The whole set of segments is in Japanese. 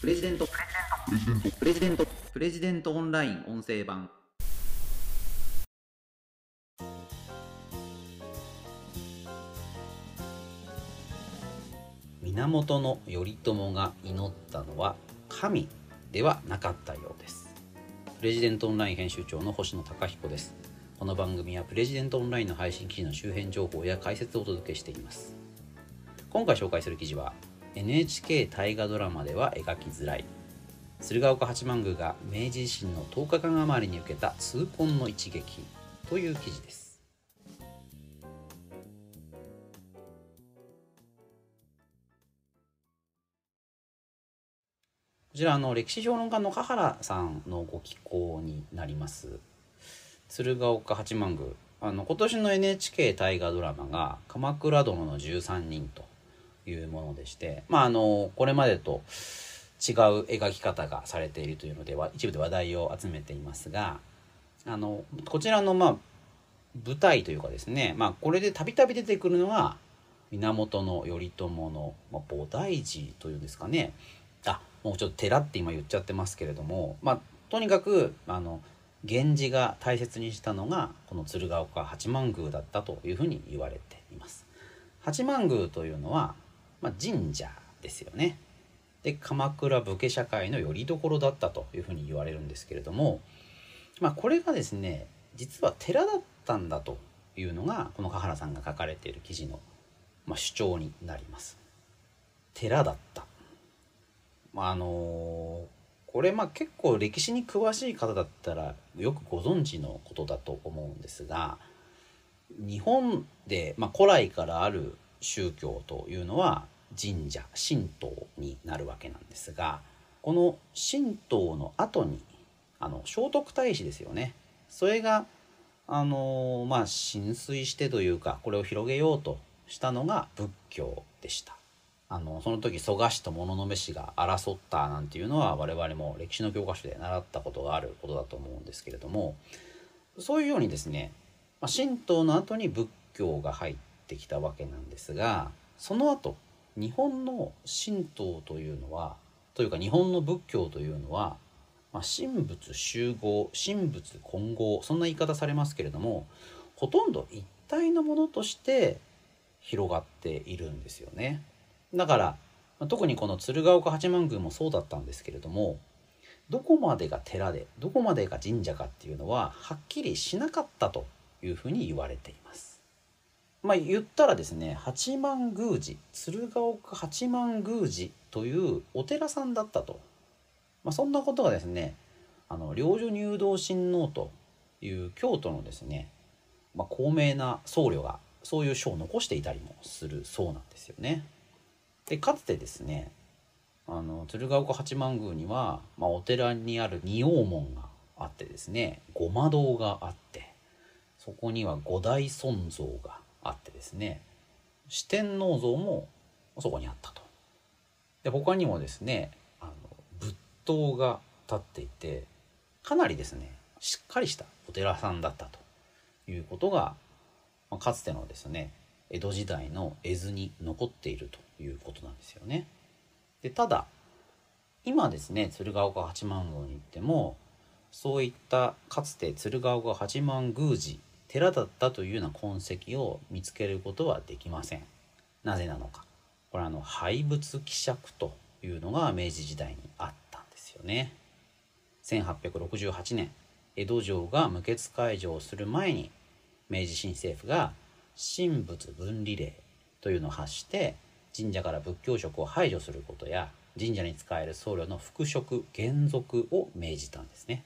プレジデント。プレジデント。プレジデントオンライン音声版。源頼朝が祈ったのは神ではなかったようです。プレジデントオンライン編集長の星野貴彦です。この番組はプレジデントオンラインの配信記事の周辺情報や解説をお届けしています。今回紹介する記事は NHK 大河ドラマでは描きづらい。鶴岡八幡宮が明治維新の10日間余りに受けた痛恨の一撃という記事です。こちらの歴史評論家の香原さんのご寄稿になります。鶴岡八幡宮。あの今年の NHK 大河ドラマが「鎌倉殿の13人」というものでしてまああのこれまでと違う描き方がされているというのでは一部で話題を集めていますがあのこちらのまあ舞台というかですねまあこれでたびたび出てくるのは源頼朝の、まあ、菩提寺というんですかねあもうちょっと寺って今言っちゃってますけれどもまあとにかくあの源氏が大切にしたのがこの鶴岡八幡宮だったというふうに言われています。八幡宮というのは、まあ、神社ですよね。で鎌倉武家社会の拠り所だったというふうに言われるんですけれども、まあ、これがですね実は寺だったんだというのがこの香原さんが書かれている記事の、まあ、主張になります。寺だった。まあ、あのこれまあ結構歴史に詳しい方だったらよくご存知のことだと思うんですが日本で、まあ、古来からある宗教というのは神社神道になるわけなんですがこの神道の後にあの聖徳太子ですよね。それがあのまあ浸水してというかこれを広げようとしたのが仏教でした。あのその時蘇我氏と物部氏が争ったなんていうのは我々も歴史の教科書で習ったことがあることだと思うんですけれどもそういうようにですね、ま、神道の後に仏教が入ってきたわけなんですがその後日本の神道というのはというか日本の仏教というのは、まあ、神仏集合神仏混合そんな言い方されますけれどもほとんど一体のものとして広がっているんですよね。だから特にこの鶴岡八幡宮もそうだったんですけれどもどこまでが寺でどこまでが神社かっていうのははっきりしなかったというふうに言われています。まあ言ったらですね八幡宮寺鶴岡八幡宮寺というお寺さんだったと、まあ、そんなことがですねあの領女入道親王という京都のですね、まあ、高名な僧侶がそういう書を残していたりもするそうなんですよね。でかつてですねあの鶴岡八幡宮には、まあ、お寺にある仁王門があってですねごま堂があってそこには五代尊像があってですね四天王像もそこにあったと。で他にもですねあの仏塔が立っていてかなりですねしっかりしたお寺さんだったということが、まあ、かつてのですね江戸時代の絵図に残っているということなんですよね。でただ今ですね鶴岡八幡宮に行ってもそういったかつて鶴岡八幡宮寺寺だったというような痕跡を見つけることはできません。なぜなのか。これあの廃仏希釈というのが明治時代にあったんですよね。1868年江戸城が無血開城する前に明治新政府が神仏分離令というのを発して神社から仏教職を排除することや神社に仕える僧侶の復職減俗を命じたんですね。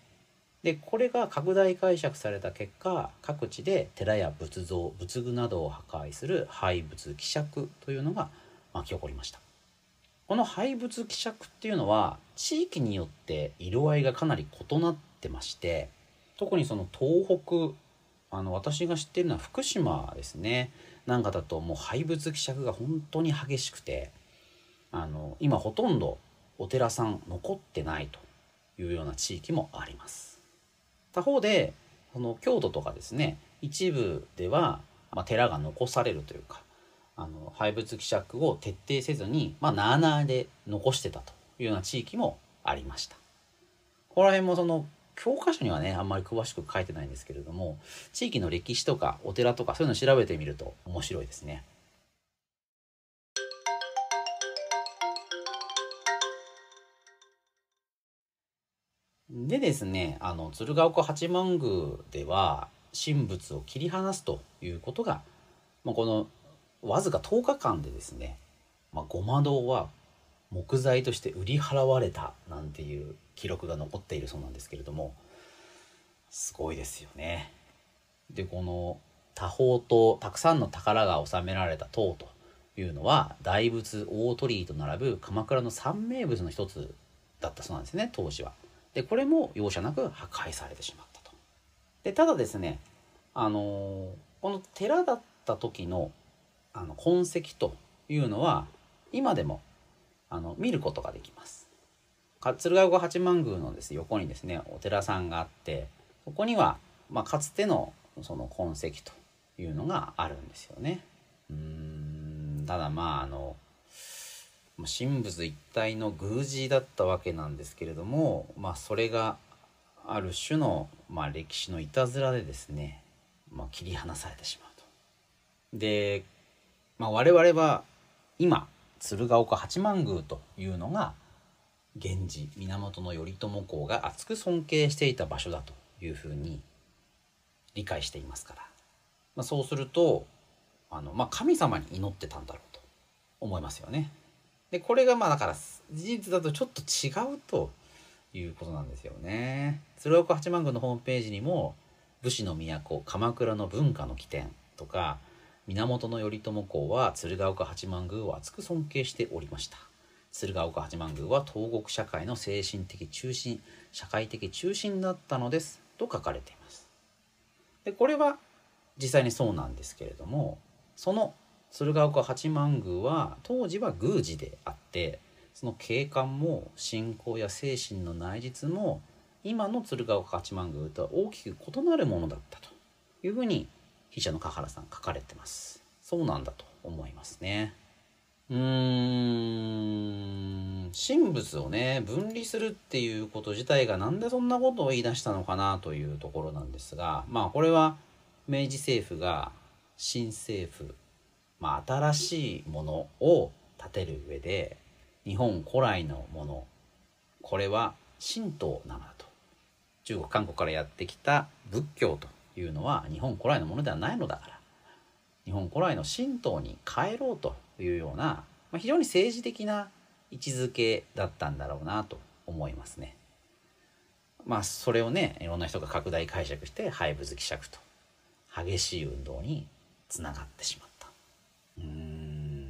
でこれが拡大解釈された結果各地で寺や仏像仏具などを破壊する廃仏希釈というのが巻き起こりました。この廃仏希釈っていうのは地域によって色合いがかなり異なってまして特にその東北あの私が知ってるのは福島ですね。なんかだともう廃仏希釈が本当に激しくてあの今ほとんどお寺さん残ってないというような地域もあります。他方でその京都とかですね一部では、まあ、寺が残されるというかあの廃仏希釈を徹底せずに、まあ、なあなあで残してたというような地域もありました。ここら辺もその教科書にはねあんまり詳しく書いてないんですけれども地域の歴史とかお寺とかそういうのを調べてみると面白いですね。でですねあの鶴岡八幡宮では神仏を切り離すということが、まあ、このわずか10日間でですね、まあ、ごま堂は木材として売り払われたなんていう記録が残っているそうなんですけれどもすごいですよね。でこの多宝とたくさんの宝が収められた塔というのは大仏大鳥居と並ぶ鎌倉の三名仏の一つだったそうなんですね当時は。でこれも容赦なく破壊されてしまったと。でただですねあのー、この寺だった時のあの痕跡というのは今でもあの見ることができます。鶴岡八幡宮のです横にですねお寺さんがあってここには、まあ、かつてのその痕跡というのがあるんですよね。うんただまああの神仏一体の宮司だったわけなんですけれども、まあ、それがある種の、まあ、歴史のいたずらでですね、まあ、切り離されてしまうと。で、まあ、我々は今鶴岡八幡宮というのが源氏源頼朝公が厚く尊敬していた場所だというふうに理解していますから、まあ、そうするとあの、まあ、神様に祈ってたんだろうと思いますよね。でこれがまあだから事実だとちょっと違うということなんですよね。鶴岡八幡宮のホームページにも武士の都鎌倉の文化の起点とか源頼朝公は鶴岡八幡宮を厚く尊敬しておりました。鶴岡八幡宮は東国社会の精神的中心社会的中心だったのですと書かれています。でこれは実際にそうなんですけれどもその鶴岡八幡宮は当時は宮司であってその景観も信仰や精神の内実も今の鶴岡八幡宮とは大きく異なるものだったというふうに筆者の香原さん書かれてます。そうなんだと思いますね。うーん。神仏をね分離するっていうこと自体が何でそんなことを言い出したのかなというところなんですがまあこれは明治政府が新政府まあ、新しいものを建てる上で日本古来のものこれは神道なのだと。中国韓国からやってきた仏教というのは日本古来のものではないのだから。日本古来の神道に変えろうというような、まあ、非常に政治的な位置づけだったんだろうなと思いますね。まあそれをねいろんな人が拡大解釈して廃仏希釈と激しい運動につながってしまった。う。うん、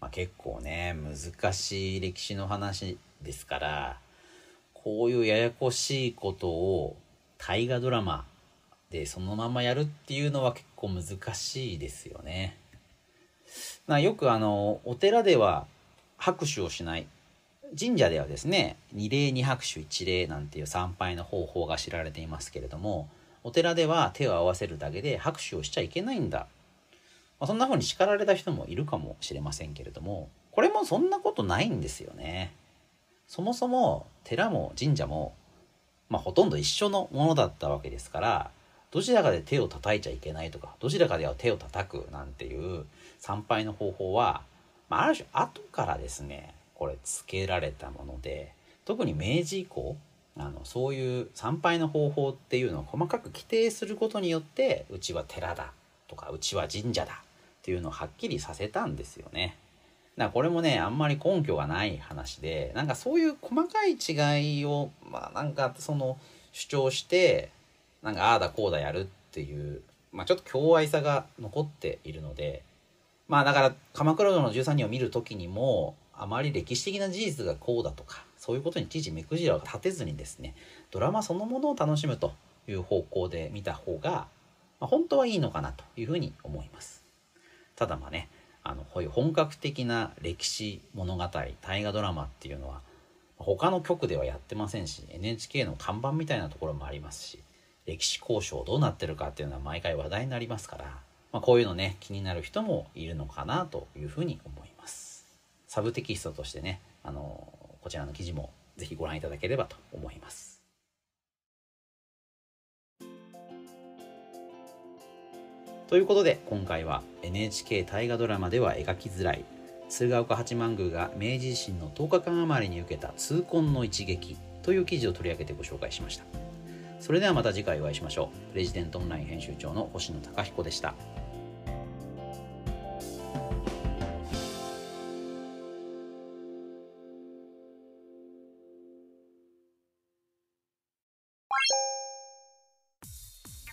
まあ、結構ね難しい歴史の話ですからこういうややこしいことを大河ドラマでそのままやるっていうのは結構難しいですよね。ま、よくあのお寺では拍手をしない神社ではですね二礼二拍手一礼なんていう参拝の方法が知られていますけれどもお寺では手を合わせるだけで拍手をしちゃいけないんだまあ、そんな風に叱られた人もいるかもしれませんけれどもこれもそんなことないんですよね。そもそも寺も神社も、まあ、ほとんど一緒のものだったわけですからどちらかで手を叩いちゃいけないとかどちらかでは手を叩くなんていう参拝の方法は、まあ、ある種後からですねこれつけられたもので特に明治以降あのそういう参拝の方法っていうのを細かく規定することによってうちは寺だとかうちは神社だっていうのをはっきりさせたんですよね。だからこれもねあんまり根拠がない話でなんかそういう細かい違いをまあなんかその主張してなんかああだこうだやるっていう、まあ、ちょっと共愛さが残っているのでまあだから「鎌倉殿の13人」を見る時にもあまり歴史的な事実がこうだとかそういうことに知事目くじらを立てずにですねドラマそのものを楽しむという方向で見た方が、まあ、本当はいいのかなというふうに思います。ただまあねあのこういう本格的な歴史物語大河ドラマっていうのは他の局ではやってませんし NHK の看板みたいなところもありますし歴史交渉どうなってるかっていうのは毎回話題になりますから、まあ、こういうのね気になる人もいるのかなというふうに思います。サブテキストとしてねあのこちらの記事もぜひご覧いただければと思いますということで今回は NHK 大河ドラマでは描きづらい鶴岡八幡宮が明治維新の10日間余りに受けた痛恨の一撃という記事を取り上げてご紹介しました。それではまた次回お会いしましょう。レジデントオンライン編集長の星野貴彦でした。